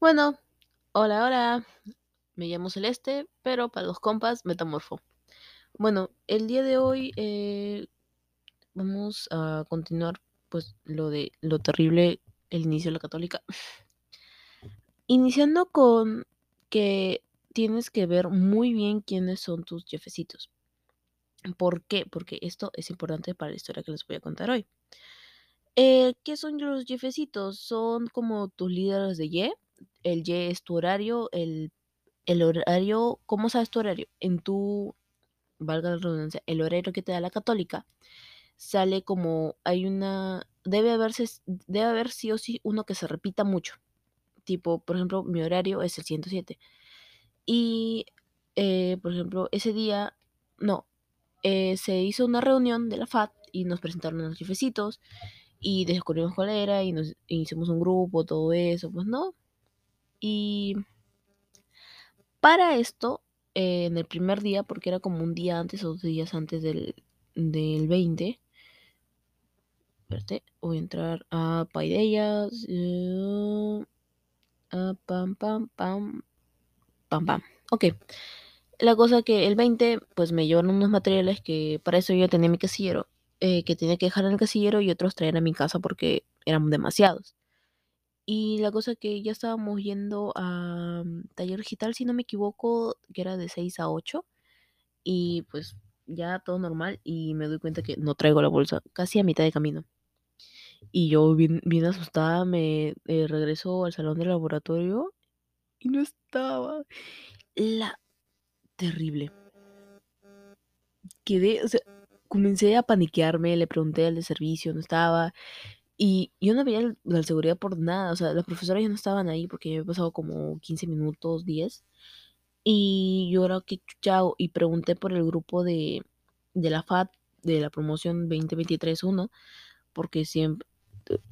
Bueno, hola, hola. Me llamo Celeste, pero para los compas, Metamorfo. Bueno, el día de hoy eh, vamos a continuar, pues, lo de lo terrible, el inicio de la católica. Iniciando con que tienes que ver muy bien quiénes son tus jefecitos. ¿Por qué? Porque esto es importante para la historia que les voy a contar hoy. Eh, ¿Qué son los jefecitos? Son como tus líderes de Y. El Y es tu horario, el el horario, ¿cómo sabes tu horario? En tu, valga la redundancia, el horario que te da la católica, sale como, hay una, debe haberse, debe haber sí o sí uno que se repita mucho. Tipo, por ejemplo, mi horario es el 107. Y, eh, por ejemplo, ese día, no, eh, se hizo una reunión de la FAT y nos presentaron los jefecitos y descubrimos cuál era y nos y hicimos un grupo, todo eso, pues no. Y para esto, eh, en el primer día, porque era como un día antes o dos días antes del, del 20, espérate, voy a entrar a Paideyas, eh, a pam, pam, pam, pam, pam. Ok. La cosa que el 20, pues me llevaron unos materiales que para eso yo tenía mi casillero, eh, que tenía que dejar en el casillero y otros traer a mi casa porque eran demasiados. Y la cosa que ya estábamos yendo a mm, taller digital, si no me equivoco, que era de 6 a 8. Y pues ya todo normal y me doy cuenta que no traigo la bolsa casi a mitad de camino. Y yo bien, bien asustada me eh, regreso al salón del laboratorio y no estaba. La terrible. Quedé, o sea, comencé a paniquearme, le pregunté al de servicio, no estaba. Y yo no veía la seguridad por nada, o sea, las profesoras ya no estaban ahí porque ya había pasado como 15 minutos, 10. Y yo era que chao y pregunté por el grupo de, de la FAT, de la promoción 2023-1, porque siempre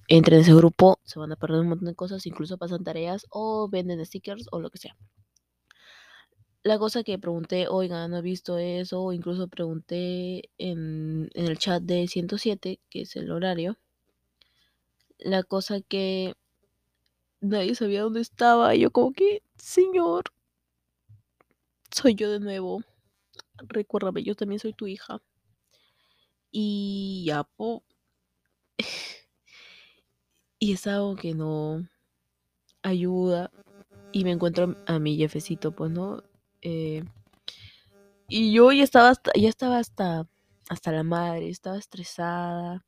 entre en ese grupo se van a perder un montón de cosas, incluso pasan tareas o venden stickers o lo que sea. La cosa que pregunté, oiga, no he visto eso, o incluso pregunté en, en el chat de 107, que es el horario, la cosa que nadie sabía dónde estaba. Y yo como que, señor, soy yo de nuevo. Recuérdame, yo también soy tu hija. Y ya, po. y es algo que no ayuda. Y me encuentro a mi jefecito, pues, ¿no? Eh, y yo ya estaba hasta, ya estaba hasta, hasta la madre, estaba estresada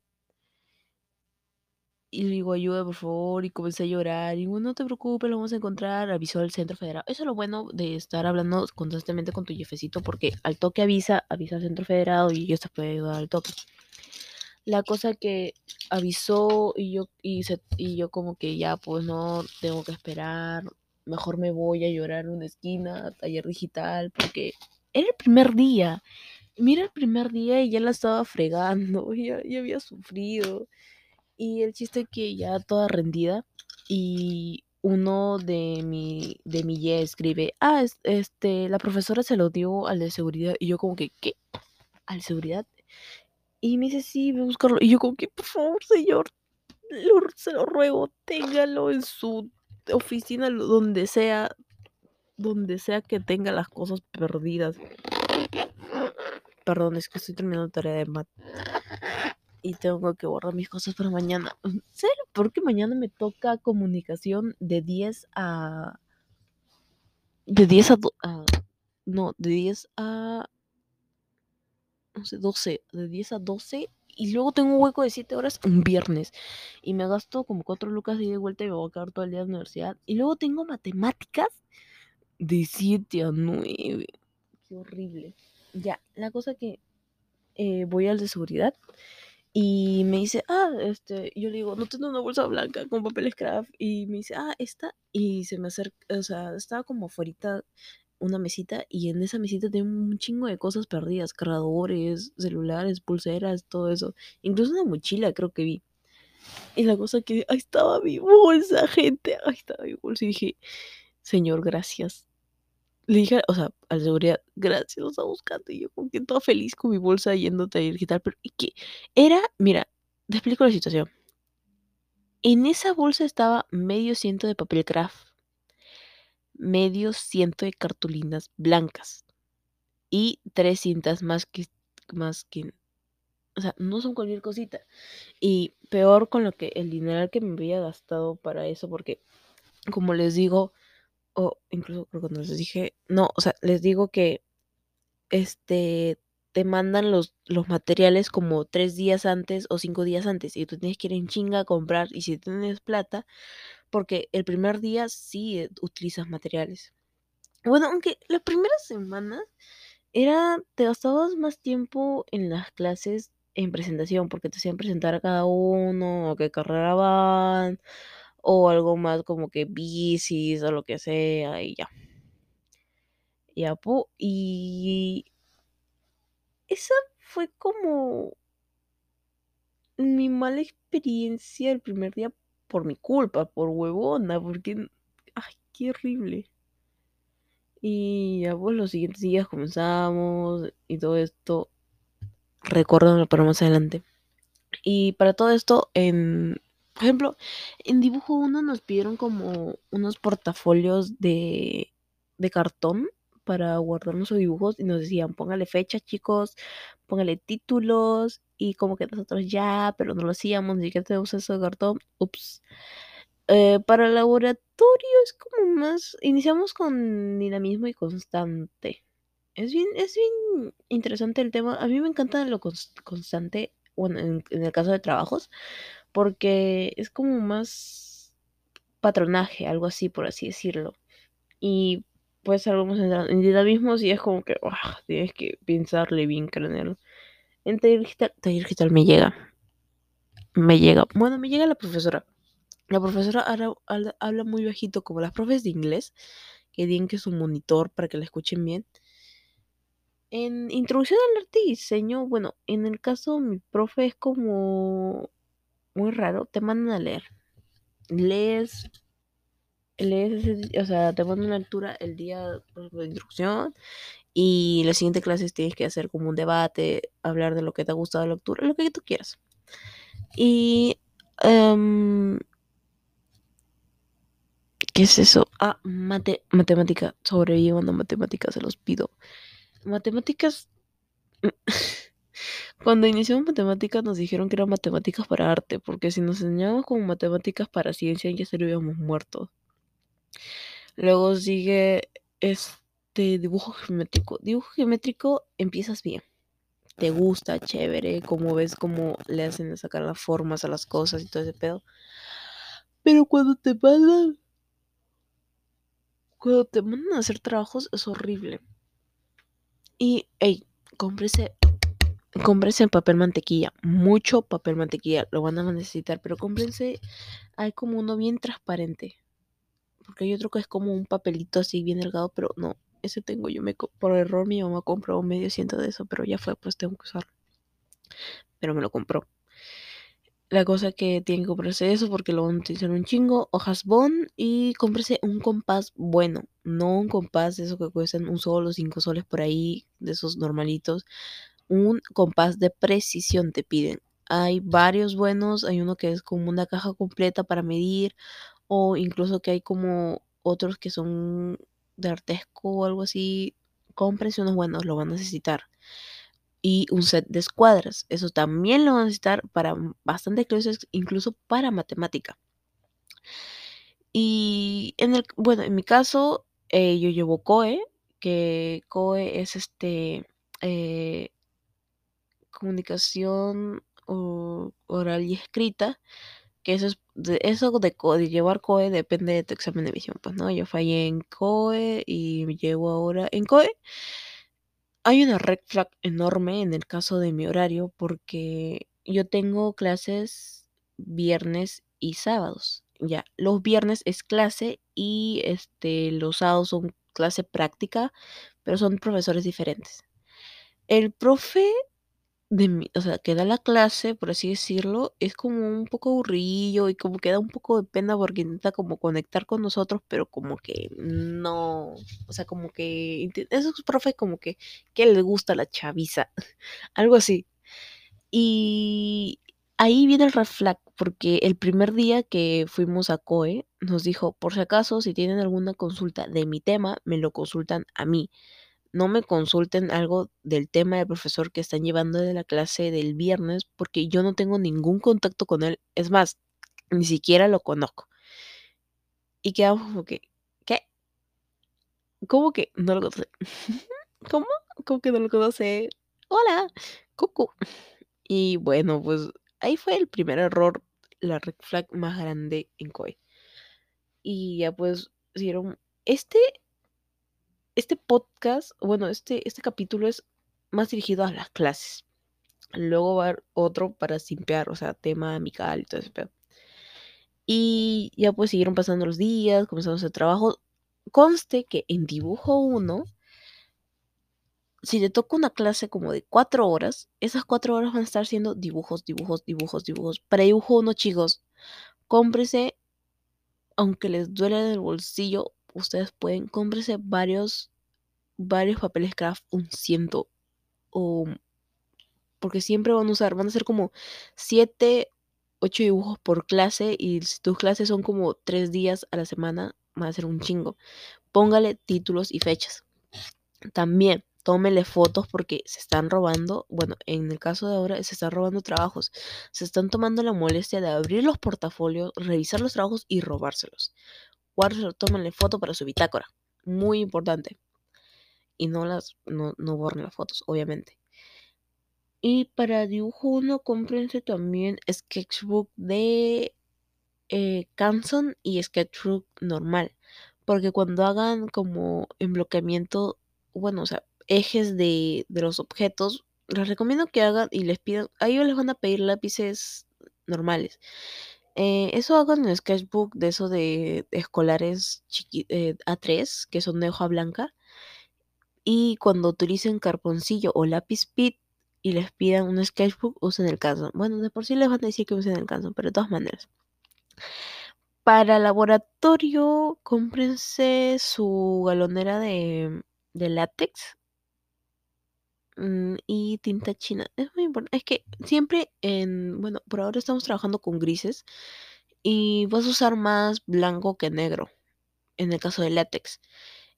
y le digo, ayuda, por favor, y comencé a llorar, y bueno, no te preocupes, lo vamos a encontrar, avisó el centro federal. Eso es lo bueno de estar hablando constantemente con tu jefecito, porque al toque avisa, avisa al centro federado y ellos te pueden ayudar al toque. La cosa que avisó y yo, y, se, y yo como que ya, pues no, tengo que esperar, mejor me voy a llorar en una esquina, taller digital, porque era el primer día. Mira el primer día y ya la estaba fregando, ya, ya había sufrido. Y el chiste que ya toda rendida y uno de mi, de mi Y escribe, ah, este, la profesora se lo dio al de seguridad. Y yo como que, ¿qué? ¿Al seguridad? Y me dice, sí, voy a buscarlo. Y yo como que, por favor, señor, se lo ruego, téngalo en su oficina, donde sea, donde sea que tenga las cosas perdidas. Perdón, es que estoy terminando tarea de mat y tengo que borrar mis cosas para mañana. ¿Serio? Porque mañana me toca comunicación de 10 a... De 10 a... no, de 10 a... No sé, 12. De 10 a 12. Y luego tengo un hueco de 7 horas un viernes. Y me gasto como 4 lucas y de vuelta y me voy a quedar todo el día en la universidad. Y luego tengo matemáticas de 7 a 9. Qué horrible. Ya, la cosa que eh, voy al de seguridad y me dice, ah, este, yo le digo, no tengo una bolsa blanca con papel craft. Y me dice, ah, esta. Y se me acerca, o sea, estaba como afuera una mesita y en esa mesita tenía un chingo de cosas perdidas, cargadores, celulares, pulseras, todo eso. Incluso una mochila creo que vi. Y la cosa que, ahí estaba mi bolsa, gente, ahí estaba mi bolsa. Y dije, señor, gracias le dije, o sea, a la seguridad, gracias, lo está buscando. Y yo como que toda feliz con mi bolsa yendo a taller digital. Pero ¿y qué? Era, mira, te explico la situación. En esa bolsa estaba medio ciento de papel craft. medio ciento de cartulinas blancas y tres cintas más que, más que, o sea, no son cualquier cosita. Y peor con lo que el dinero que me había gastado para eso, porque como les digo, o incluso cuando les dije, no, o sea, les digo que este te mandan los, los materiales como tres días antes o cinco días antes y tú tienes que ir en chinga a comprar y si tienes plata, porque el primer día sí eh, utilizas materiales. Bueno, aunque las primeras semanas era, te gastabas más tiempo en las clases en presentación, porque te hacían presentar a cada uno, o qué carrera van, o algo más como que bicis o lo que sea, y ya. Ya, y esa fue como mi mala experiencia el primer día por mi culpa, por huevona, porque, ay, qué horrible. Y ya pues los siguientes días comenzamos y todo esto, recuerdo para más adelante. Y para todo esto, en, por ejemplo, en dibujo 1 nos pidieron como unos portafolios de, de cartón para guardar nuestros dibujos y nos decían, póngale fecha chicos, póngale títulos y como que nosotros ya, pero no lo hacíamos, ni que tenemos eso de cartón, ups. Eh, para laboratorio es como más, iniciamos con dinamismo y constante. Es bien, es bien interesante el tema. A mí me encanta lo constante, bueno, en, el caso de trabajos, porque es como más patronaje, algo así, por así decirlo. Y pues algo más en dinamismo sí es como que tienes que pensarle bien, cranearlo. En taller digital, taller digital me llega. Me llega. Bueno, me llega la profesora. La profesora habla, muy bajito, como las profes de inglés, que digan que es un monitor para que la escuchen bien. En introducción al arte y diseño, bueno, en el caso mi profe es como muy raro, te mandan a leer. Lees, lees ese, o sea, te mandan una lectura el día de introducción y la siguiente clase tienes que hacer como un debate, hablar de lo que te ha gustado la lectura, lo que tú quieras. Y um, ¿Qué es eso? Ah, mate, matemática. Sobreviviendo a matemáticas, se los pido. Matemáticas. Cuando iniciamos matemáticas nos dijeron que eran matemáticas para arte, porque si nos enseñábamos como matemáticas para ciencia ya estaríamos muertos. Luego sigue este dibujo geométrico. Dibujo geométrico empiezas bien. Te gusta, chévere, como ves cómo le hacen sacar las formas a las cosas y todo ese pedo. Pero cuando te mandan cuando te mandan a hacer trabajos es horrible. Y, hey, cómprese, cómprese papel mantequilla, mucho papel mantequilla, lo van a necesitar, pero cómprense, hay como uno bien transparente, porque hay otro que es como un papelito así bien delgado, pero no, ese tengo yo, me, por error mi mamá compró medio ciento de eso, pero ya fue, pues tengo que usarlo. Pero me lo compró. La cosa que tienen que comprarse eso porque lo van a utilizar un chingo, hojas bond y cómprese un compás bueno, no un compás de esos que cuestan un solo, cinco soles por ahí, de esos normalitos. Un compás de precisión te piden. Hay varios buenos, hay uno que es como una caja completa para medir o incluso que hay como otros que son de artesco o algo así. Cómprese unos buenos, lo van a necesitar y un set de escuadras. Eso también lo van a necesitar para bastantes clases, incluso para matemática. Y en el, bueno, en mi caso, eh, yo llevo COE, que COE es este eh, comunicación oral y escrita, que eso es de, eso de, llevar COE depende de tu examen de visión, pues no, yo fallé en COE y llevo ahora en COE hay una red flag enorme en el caso de mi horario porque yo tengo clases viernes y sábados. Ya, los viernes es clase y este los sábados son clase práctica, pero son profesores diferentes. El profe de o sea, que da la clase, por así decirlo, es como un poco aburrido y como que da un poco de pena porque intenta como conectar con nosotros, pero como que no, o sea, como que esos profe como que que le gusta la chaviza, algo así. Y ahí viene el red flag, porque el primer día que fuimos a COE nos dijo, por si acaso, si tienen alguna consulta de mi tema, me lo consultan a mí. No me consulten algo del tema del profesor que están llevando de la clase del viernes, porque yo no tengo ningún contacto con él. Es más, ni siquiera lo conozco. Y quedamos como que, ¿qué? ¿Cómo que no lo conoce? ¿Cómo? ¿Cómo que no lo conoce? Hola, Cucu. Y bueno, pues ahí fue el primer error, la red flag más grande en COE. Y ya pues hicieron este este podcast, bueno, este este capítulo es más dirigido a las clases. Luego va a haber otro para simpear, o sea, tema amical y todo ese pedo. Y ya pues siguieron pasando los días, comenzamos el trabajo. Conste que en dibujo 1 si te toca una clase como de cuatro horas, esas cuatro horas van a estar siendo dibujos, dibujos, dibujos, dibujos. Para dibujo uno, chicos, cómprese, aunque les duele el bolsillo, ustedes pueden, cómprese varios, varios papeles craft, un ciento, o porque siempre van a usar, van a ser como siete, ocho dibujos por clase, y si tus clases son como tres días a la semana, van a ser un chingo. Póngale títulos y fechas. También tómele fotos porque se están robando, bueno, en el caso de ahora se están robando trabajos, se están tomando la molestia de abrir los portafolios, revisar los trabajos y robárselos. Guárdelo, tómenle foto para su bitácora, muy importante. Y no las, no, no borren las fotos, obviamente. Y para dibujo 1, cómprense también sketchbook de eh, Canson y sketchbook normal. Porque cuando hagan como embloqueamiento, bueno, o sea, ejes de, de los objetos, les recomiendo que hagan y les pidan, a ellos les van a pedir lápices normales. Eh, eso hagan en sketchbook de eso de, escolares eh, A3, que son de hoja blanca. Y cuando utilicen carponcillo o lápiz pit y les pidan un sketchbook, usen el Canson. Bueno, de por sí les van a decir que usen el Canson, pero de todas maneras. Para laboratorio, cómprense su galonera de, de látex Mm, y tinta china. Es muy importante. Es que siempre en, bueno, por ahora estamos trabajando con grises y vas a usar más blanco que negro en el caso de látex.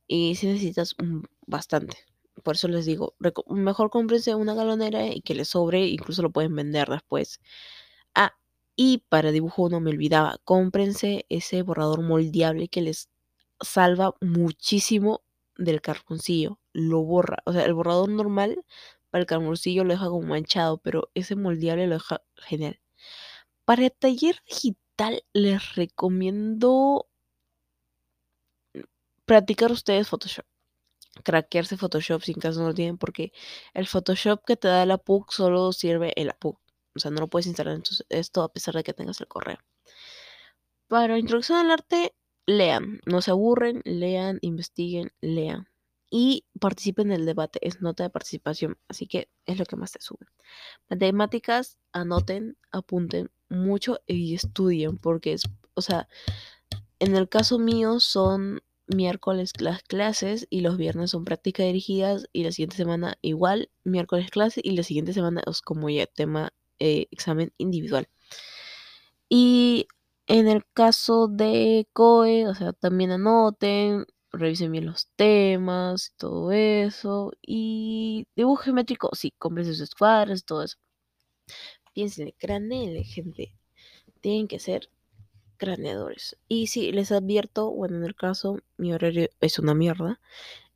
Y si necesitas bastante. Por eso les digo, mejor cómprense una galonera y que les sobre, incluso lo pueden vender después. Ah, y para dibujo no me olvidaba, cómprense ese borrador moldeable que les salva muchísimo del carboncillo, lo borra. O sea, el borrador normal para el carboncillo lo deja como manchado, pero ese moldeable lo deja genial. Para el taller digital les recomiendo practicar ustedes Photoshop. Craquearse Photoshop sin caso no lo tienen, porque el Photoshop que te da la PUC solo sirve en la PUC. O sea, no lo puedes instalar esto a pesar de que tengas el correo. Para introducción al arte, lean, no se aburren, lean, investiguen, lean. Y participen en el debate, es nota de participación, así que es lo que más te sube. Matemáticas, anoten, apunten mucho y estudien, porque es, o sea, en el caso mío son miércoles las clases y los viernes son prácticas dirigidas y la siguiente semana igual, miércoles clase y la siguiente semana es como ya tema eh, examen individual. Y en el caso de COE, o sea, también anoten, revisen bien los temas, todo eso. Y dibujo geométrico, sí, compren sus escuadras, todo eso. Piensen, craneen, gente. Tienen que ser craneadores. Y si les advierto, bueno, en el caso, mi horario es una mierda.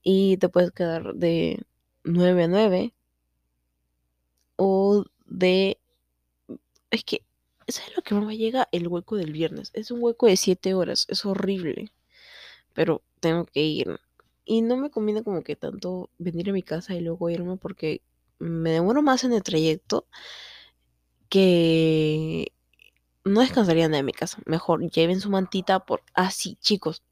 Y te puedes quedar de 9 a 9. O de... Es que ¿Sabes lo que me llega? El hueco del viernes. Es un hueco de 7 horas. Es horrible. Pero tengo que ir. Y no me conviene como que tanto venir a mi casa y luego irme porque me demoro más en el trayecto que no descansarían de mi casa. Mejor lleven su mantita por... así, ah, chicos.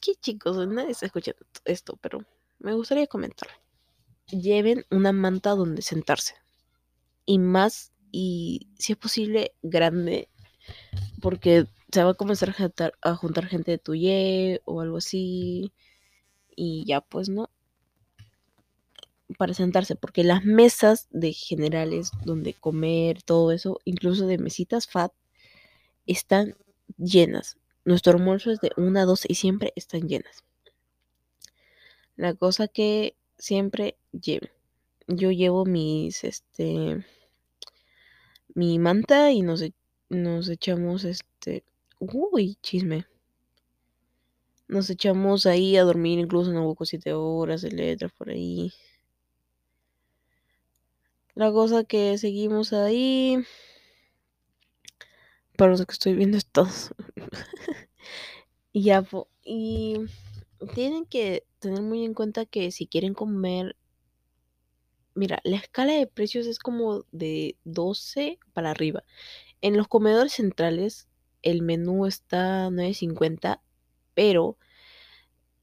¿Qué chicos? Nadie está escuchando esto, pero me gustaría comentar. Lleven una manta donde sentarse. Y más y si es posible grande porque se va a comenzar a juntar, gente de tu ye o algo así y ya pues no para sentarse, porque las mesas de generales donde comer, todo eso, incluso de mesitas fat, están llenas. Nuestro almuerzo es de una a dos y siempre están llenas. La cosa que siempre llevo. Yo llevo mis, este, mi manta y nos, e, nos echamos, este, uy, chisme. Nos echamos ahí a dormir incluso en hueco siete horas de letras por ahí. La cosa que seguimos ahí. Para los que estoy viendo estos. y ya, y tienen que tener muy en cuenta que si quieren comer, mira, la escala de precios es como de 12 para arriba. En los comedores centrales el menú está 9.50, pero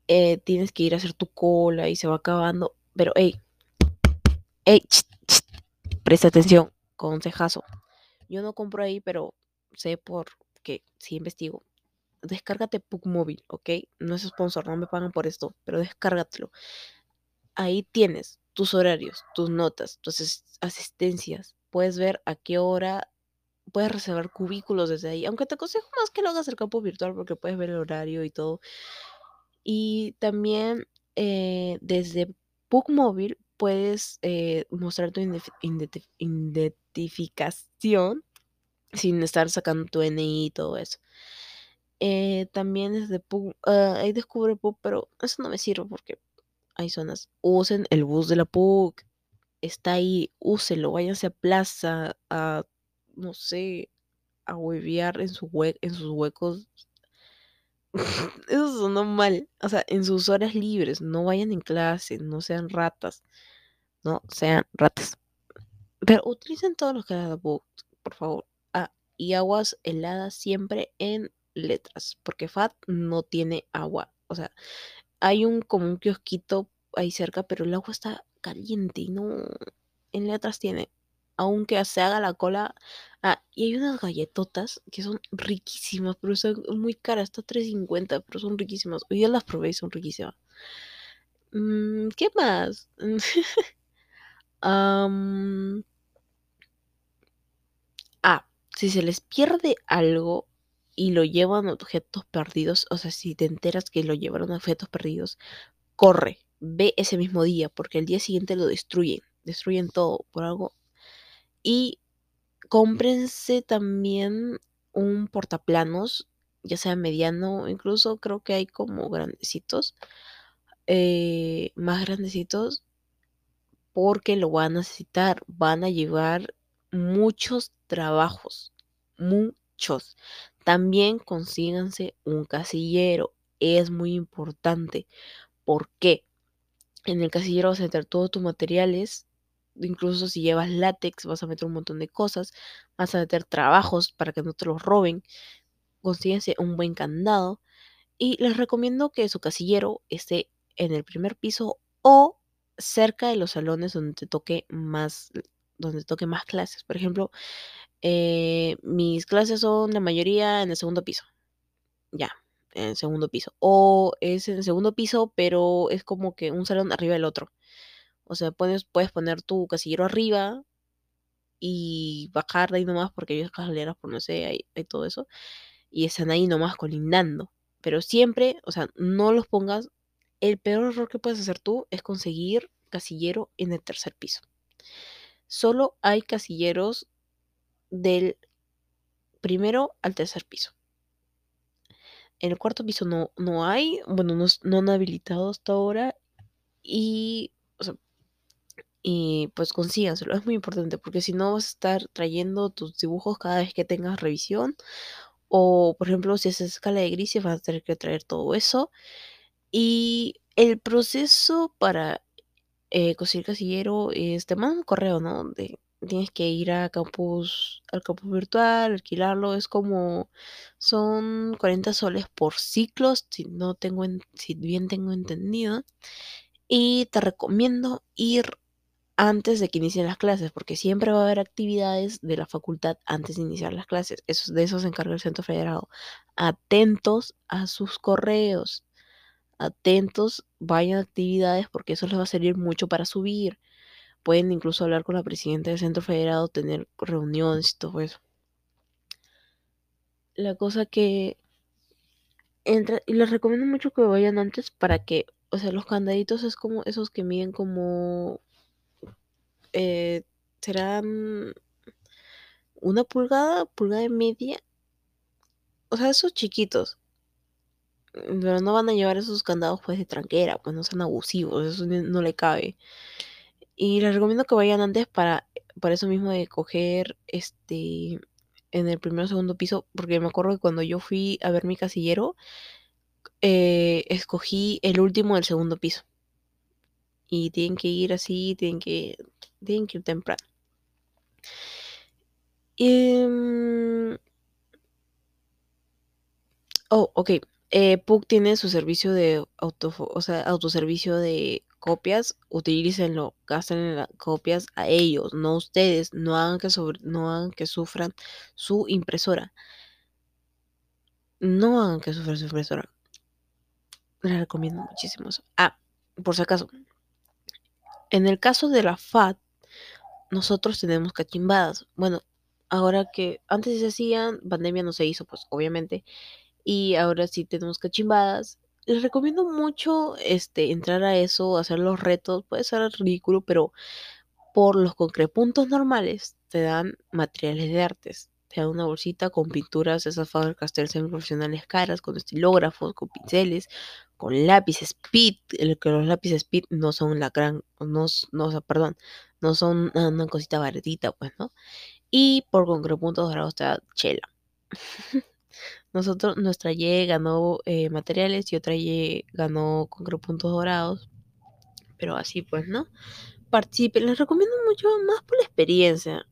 eh, tienes que ir a hacer tu cola y se va acabando. Pero, hey, hey, presta atención, consejazo. Yo no compro ahí, pero sé por que si investigo. Descárgate Pug Móvil, ¿ok? No es sponsor, no me pagan por esto, pero descárgatelo. Ahí tienes tus horarios, tus notas, tus asistencias. Puedes ver a qué hora puedes reservar cubículos desde ahí. Aunque te aconsejo más que lo hagas el campo virtual porque puedes ver el horario y todo. Y también eh, desde Móvil puedes eh, mostrar tu identificación sin estar sacando tu NI y todo eso. Eh, también desde Pug, ah, ahí descubre Pug, pero eso no me sirve porque hay zonas. Usen el bus de la Pug. Está ahí, úselo, váyanse a plaza, a, no sé, a huevear en, su en sus huecos. eso sonó mal. O sea, en sus horas libres, no vayan en clase, no sean ratas. No sean ratas. Pero utilicen todos los que Pug, por favor. Ah, y aguas heladas siempre en letras, porque FAT no tiene agua. O sea, hay un como un kiosquito ahí cerca, pero el agua está caliente y no en letras tiene. Aunque se haga la cola. Ah, y hay unas galletotas que son riquísimas, pero son muy caras, está 3.50, pero son riquísimas. Hoy ya las probé y son riquísimas. Mm, ¿Qué más? ah, si se les pierde algo, y lo llevan objetos perdidos, o sea, si te enteras que lo llevaron objetos perdidos, corre, ve ese mismo día, porque el día siguiente lo destruyen, destruyen todo por algo. Y cómprense también un portaplanos, ya sea mediano, incluso creo que hay como grandecitos, eh, más grandecitos, porque lo van a necesitar, van a llevar muchos trabajos, muchos. También consíganse un casillero. Es muy importante. ¿Por qué? En el casillero vas a meter todos tus materiales. Incluso si llevas látex, vas a meter un montón de cosas. Vas a meter trabajos para que no te los roben. Consíganse un buen candado. Y les recomiendo que su casillero esté en el primer piso o cerca de los salones donde te toque más, donde toque más clases. Por ejemplo, eh, mis clases son la mayoría en el segundo piso. Ya, en el segundo piso. O es en el segundo piso, pero es como que un salón arriba del otro. O sea, puedes, puedes poner tu casillero arriba y bajar de ahí nomás porque hay escaleras, por no sé, hay, hay todo eso. Y están ahí nomás colindando. Pero siempre, o sea, no los pongas. El peor error que puedes hacer tú es conseguir casillero en el tercer piso. Solo hay casilleros del primero al tercer piso. En el cuarto piso no, no hay, bueno, no, han habilitado hasta ahora y, y pues consíganselo, es muy importante porque si no vas a estar trayendo tus dibujos cada vez que tengas revisión o por ejemplo si haces escala de grises vas a tener que traer todo eso y el proceso para eh, casillero es te un correo, ¿no? Tienes que ir a campus, al campus virtual, alquilarlo, es como, son 40 soles por ciclos, si no tengo, si bien tengo entendido, y te recomiendo ir antes de que inicien las clases, porque siempre va a haber actividades de la facultad antes de iniciar las clases. Eso, de eso se encarga el Centro Federado. Atentos a sus correos. Atentos, vayan a actividades porque eso les va a servir mucho para subir. Pueden incluso hablar con la presidenta del centro federado, tener reuniones y todo eso. La cosa que entra, y les recomiendo mucho que vayan antes para que, o sea, los candaditos es como esos que miden como, eh, serán una pulgada, pulgada y media. O sea, esos chiquitos. Pero no van a llevar esos candados pues de tranquera, pues no sean abusivos, eso no le cabe. Y les recomiendo que vayan antes para, para eso mismo de coger este en el primer o segundo piso, porque me acuerdo que cuando yo fui a ver mi casillero, eh, escogí el último del segundo piso. Y tienen que ir así, tienen que, tienen que ir temprano. Em, oh, ok. Eh, PUC tiene su servicio de auto, o sea, autoservicio de copias, utilícenlo, gasten las copias a ellos, no ustedes, no hagan que sobre, no hagan que sufran su impresora. No hagan que sufra su impresora. Les recomiendo muchísimo eso. Ah, por si acaso. En el caso de la FAT, nosotros tenemos cachimbadas. Bueno, ahora que antes se hacían, pandemia no se hizo, pues obviamente. Y ahora sí tenemos cachimbadas. Les recomiendo mucho este, entrar a eso, hacer los retos. Puede ser ridículo, pero por los concrepuntos normales te dan materiales de artes. Te dan una bolsita con pinturas, esas Faber-Castell profesionales caras, con estilógrafos, con pinceles, con lápices Speed, el que los lápices Speed no son la gran, no, no perdón, no son una, cosita baratita, pues, ¿no? Y por concrepuntos dorados te da chela. Nosotros, nuestra Y ganó eh, materiales y otra Y ganó concrepuntos dorados. Pero así pues, ¿no? Participen, les recomiendo mucho más por la experiencia.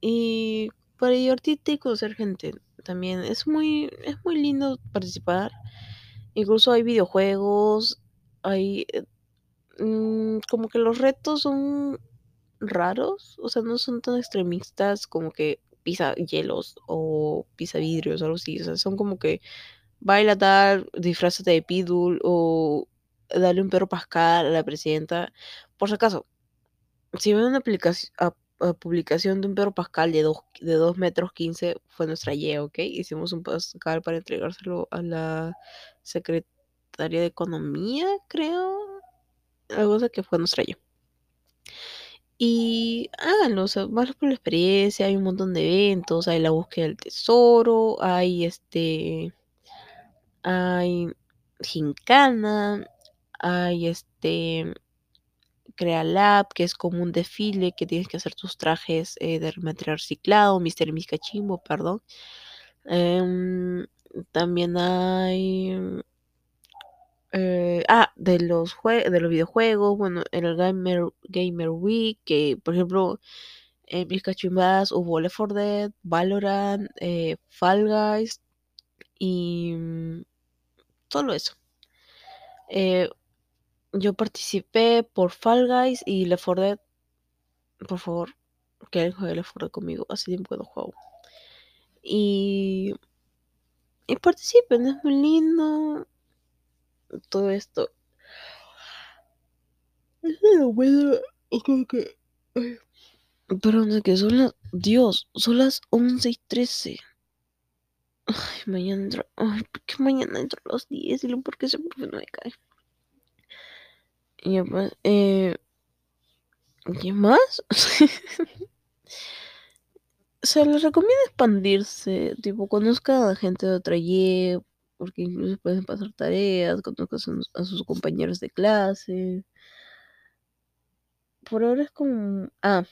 Y para divertirte y conocer gente también. Es muy, es muy lindo participar. Incluso hay videojuegos, hay... Eh, mm, como que los retos son raros, o sea, no son tan extremistas como que pisa hielos o pisa vidrios o algo así, o sea, son como que baila tal, disfrázate de Pidul o dale un perro pascal a la presidenta. Por si acaso, si ven una publicación de un perro pascal de 2 de dos metros 15 fue nuestra Y, ¿ok? Hicimos un pascal para entregárselo a la Secretaría de Economía, creo. Algo de que fue nuestra Y. Y háganlo, o más por la experiencia, hay un montón de eventos, hay la búsqueda del tesoro, hay este, hay gincana, hay este, Crea Lab, que es como un desfile que tienes que hacer tus trajes eh, de material reciclado, Mister Miscachimbo, perdón. Em, también hay eh, ah, de los, de los videojuegos, bueno, en el Gamer, Gamer Week, que por ejemplo, en mis cachimbadas hubo Left 4 Dead, Valorant, eh, Fall Guys y mm, todo eso. Eh, yo participé por Fall Guys y Left 4 Dead. Por favor, que alguien juegue Left 4 Dead conmigo, hace tiempo que no juego. Y, y participen, es muy lindo todo esto. que. Perdón, que son las. Dios, son las 11 y 13. Ay, mañana entro. Ay, ¿por qué mañana entro a las 10? Y por qué ese profe no me cae. Y pues, eh. ¿Qué más? o sea, les recomiendo expandirse. Tipo, conozca a gente de otra Y, porque incluso pueden pasar tareas, conozcan a sus compañeros de clase. Por ahora es como... Ah,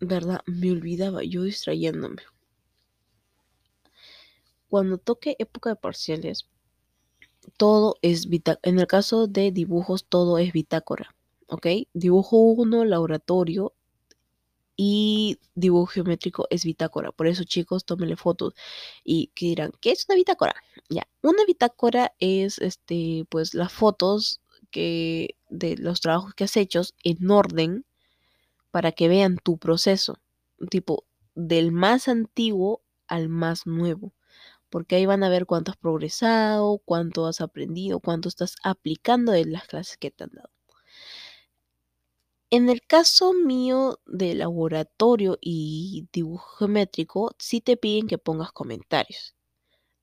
verdad, me olvidaba, yo distrayéndome. Cuando toque época de parciales, todo es bitácora. En el caso de dibujos, todo es bitácora. ¿Ok? Dibujo 1, laboratorio, y dibujo geométrico es bitácora. Por eso, chicos, tómenle fotos. Y que dirán, ¿qué es una bitácora? Ya, una bitácora es este, pues las fotos que de los trabajos que has hecho en orden para que vean tu proceso, tipo del más antiguo al más nuevo. porque ahí van a ver cuánto has progresado, cuánto has aprendido, cuánto estás aplicando de las clases que te han dado. En el caso mío de laboratorio y dibujo geométrico, sí te piden que pongas comentarios,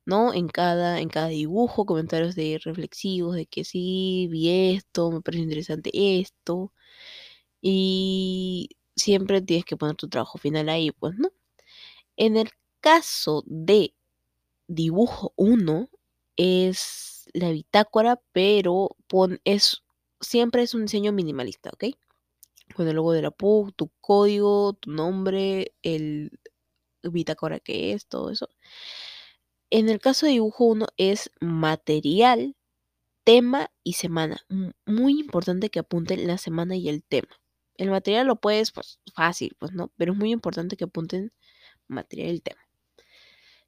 ¿no? En cada, en cada dibujo, comentarios de reflexivos, de que sí, vi esto, me parece interesante esto. Y siempre tienes que poner tu trabajo final ahí, pues, ¿no? En el caso de dibujo 1, es la bitácora, pero pon, es, siempre es un diseño minimalista, ¿ok? Con el logo de la PUC, tu código, tu nombre, el bitácora que es, todo eso. En el caso de dibujo 1 es material, tema y semana. Muy importante que apunten la semana y el tema. El material lo puedes, pues fácil, pues no, pero es muy importante que apunten material y tema.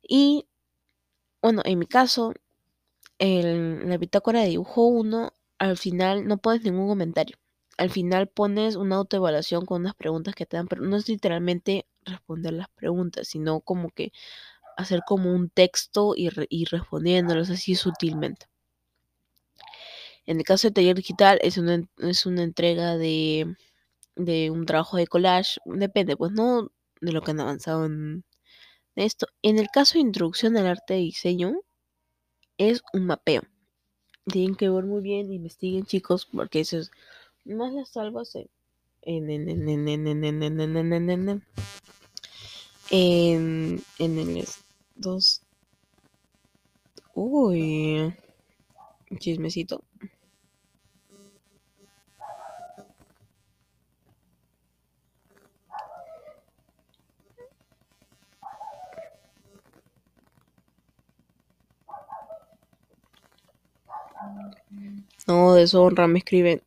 Y bueno, en mi caso, en la bitácora de dibujo 1, al final no pones ningún comentario al final pones una autoevaluación con unas preguntas que te dan, pero no es literalmente responder las preguntas, sino como que hacer como un texto y, ir respondiéndolos así sutilmente. En el caso de taller digital es una, es una entrega de, de un trabajo de collage, depende, pues no de lo que han avanzado en esto. En el caso de introducción al arte de diseño, es un mapeo. Tienen que ver muy bien, investiguen chicos, porque eso es más las salvas en, en, en, en, en, en el 2. Uy, chismecito. No, deshonra, me escriben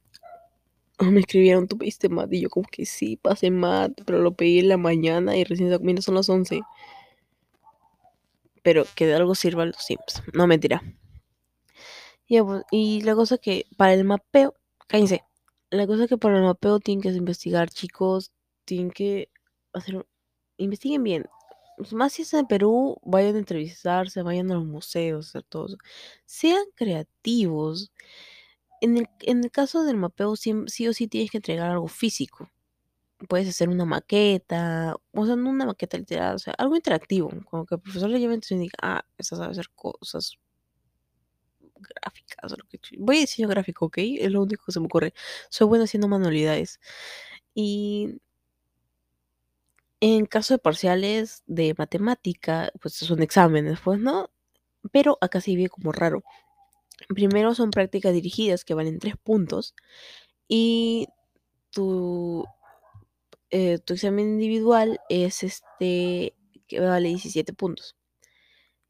me escribieron, tú pediste mat, y yo como que sí, pasé mat, pero lo pedí en la mañana y recién mira, son las 11. Pero que de algo sirva los Sims, no mentira. Pues, y la cosa que para el mapeo, cállense, la cosa que para el mapeo tienen que investigar, chicos, tienen que hacer, investiguen bien. Pues, más si es en Perú, vayan a entrevistarse, vayan a los museos, hacer todo Sean creativos en el, caso del mapeo, sí, o sí tienes que entregar algo físico. Puedes hacer una maqueta, o sea, no una maqueta literal, o sea, algo interactivo, como que el profesor le lleve y diga, ah, esa sabe hacer cosas gráficas, o lo que voy a diseño gráfico, ¿ok? Es lo único que se me ocurre. Soy buena haciendo manualidades. Y en caso de parciales de matemática, pues son exámenes, pues, ¿no? Pero acá sí ve como raro. Primero son prácticas dirigidas que valen tres puntos y tu, eh, tu examen individual es este que vale 17 puntos.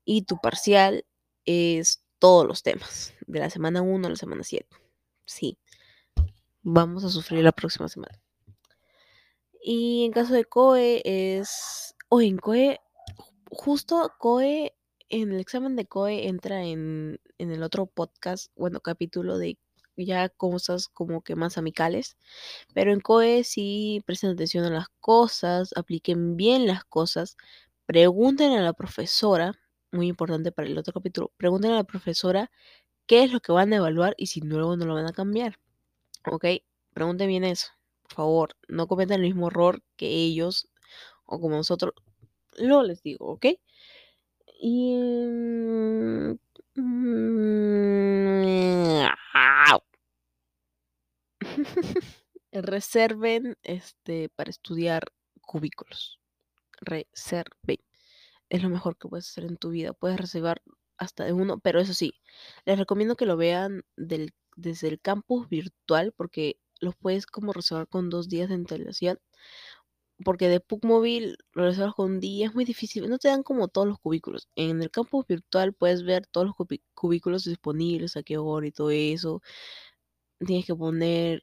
Y tu parcial es todos los temas, de la semana 1 a la semana 7. Sí, vamos a sufrir la próxima semana. Y en caso de COE es... O en COE, justo COE en el examen de COE entra en, el otro podcast, bueno, capítulo de ya cosas como que más amicales, pero en COE sí presten atención a las cosas, apliquen bien las cosas, pregunten a la profesora, muy importante para el otro capítulo, pregunten a la profesora qué es lo que van a evaluar y si luego no lo van a cambiar. ¿Ok? Pregunten bien eso, por favor, no cometan el mismo error que ellos o como nosotros. Lo les digo, ¿ok? Y... Mm, reserven este para estudiar cubículos. Reserven. Es lo mejor que puedes hacer en tu vida. Puedes reservar hasta de uno, pero eso sí, les recomiendo que lo vean del, desde el campus virtual porque los puedes como reservar con dos días de antelación porque de PUC móvil lo reservas con día, es muy difícil, no te dan como todos los cubículos. En el campus virtual puedes ver todos los cubículos disponibles, a qué hora y todo eso. Tienes que poner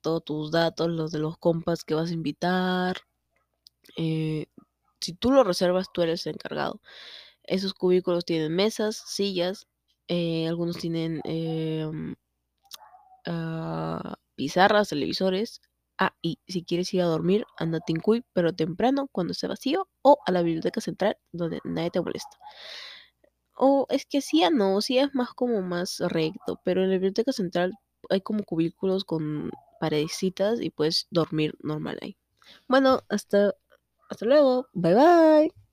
todos tus datos, los de los compas que vas a invitar. Eh, si tú lo reservas, tú eres el encargado. Esos cubículos tienen mesas, sillas, eh, algunos tienen em, ah, pizarras, televisores, Ah, y si quieres ir a dormir, anda a Tincuy, pero temprano, cuando esté vacío, o a la biblioteca central, donde nadie te molesta. O es que sí a no, sí es más como más recto, pero en la biblioteca central hay como cubículos con paredcitas y puedes dormir normal ahí. Bueno, hasta, hasta luego. Bye bye.